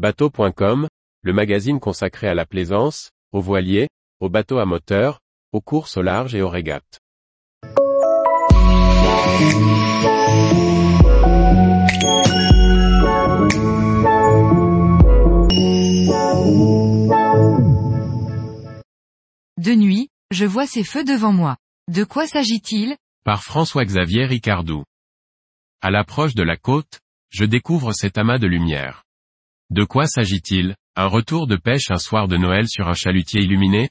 Bateau.com, le magazine consacré à la plaisance, aux voiliers, aux bateaux à moteur, aux courses au large et aux régates. De nuit, je vois ces feux devant moi. De quoi s'agit-il? Par François-Xavier Ricardou. À l'approche de la côte, je découvre cet amas de lumière. De quoi s'agit-il? Un retour de pêche un soir de Noël sur un chalutier illuminé?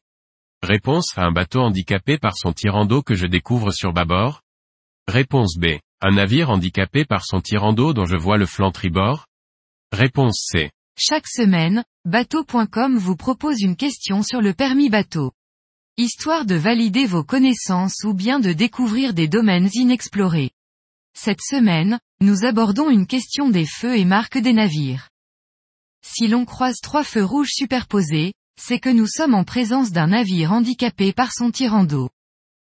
Réponse à un bateau handicapé par son tirant d'eau que je découvre sur bâbord Réponse B. Un navire handicapé par son tirant d'eau dont je vois le flanc tribord Réponse C. Chaque semaine, bateau.com vous propose une question sur le permis bateau. Histoire de valider vos connaissances ou bien de découvrir des domaines inexplorés. Cette semaine, nous abordons une question des feux et marques des navires. Si l'on croise trois feux rouges superposés, c'est que nous sommes en présence d'un navire handicapé par son tirant d'eau.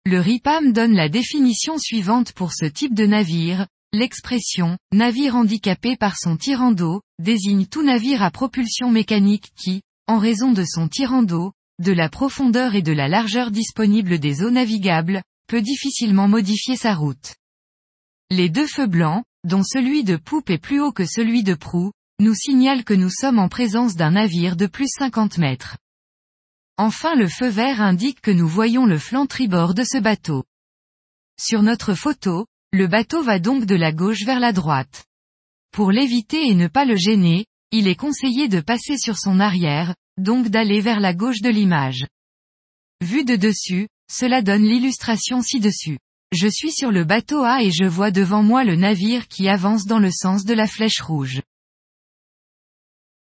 Le RIPAM donne la définition suivante pour ce type de navire, l'expression « navire handicapé par son tirant d'eau » désigne tout navire à propulsion mécanique qui, en raison de son tirant d'eau, de la profondeur et de la largeur disponible des eaux navigables, peut difficilement modifier sa route. Les deux feux blancs, dont celui de poupe est plus haut que celui de proue, nous signalent que nous sommes en présence d'un navire de plus 50 mètres. Enfin le feu vert indique que nous voyons le flanc tribord de ce bateau. Sur notre photo, le bateau va donc de la gauche vers la droite. Pour l'éviter et ne pas le gêner, il est conseillé de passer sur son arrière, donc d'aller vers la gauche de l'image. Vu de dessus, cela donne l'illustration ci-dessus. Je suis sur le bateau A et je vois devant moi le navire qui avance dans le sens de la flèche rouge.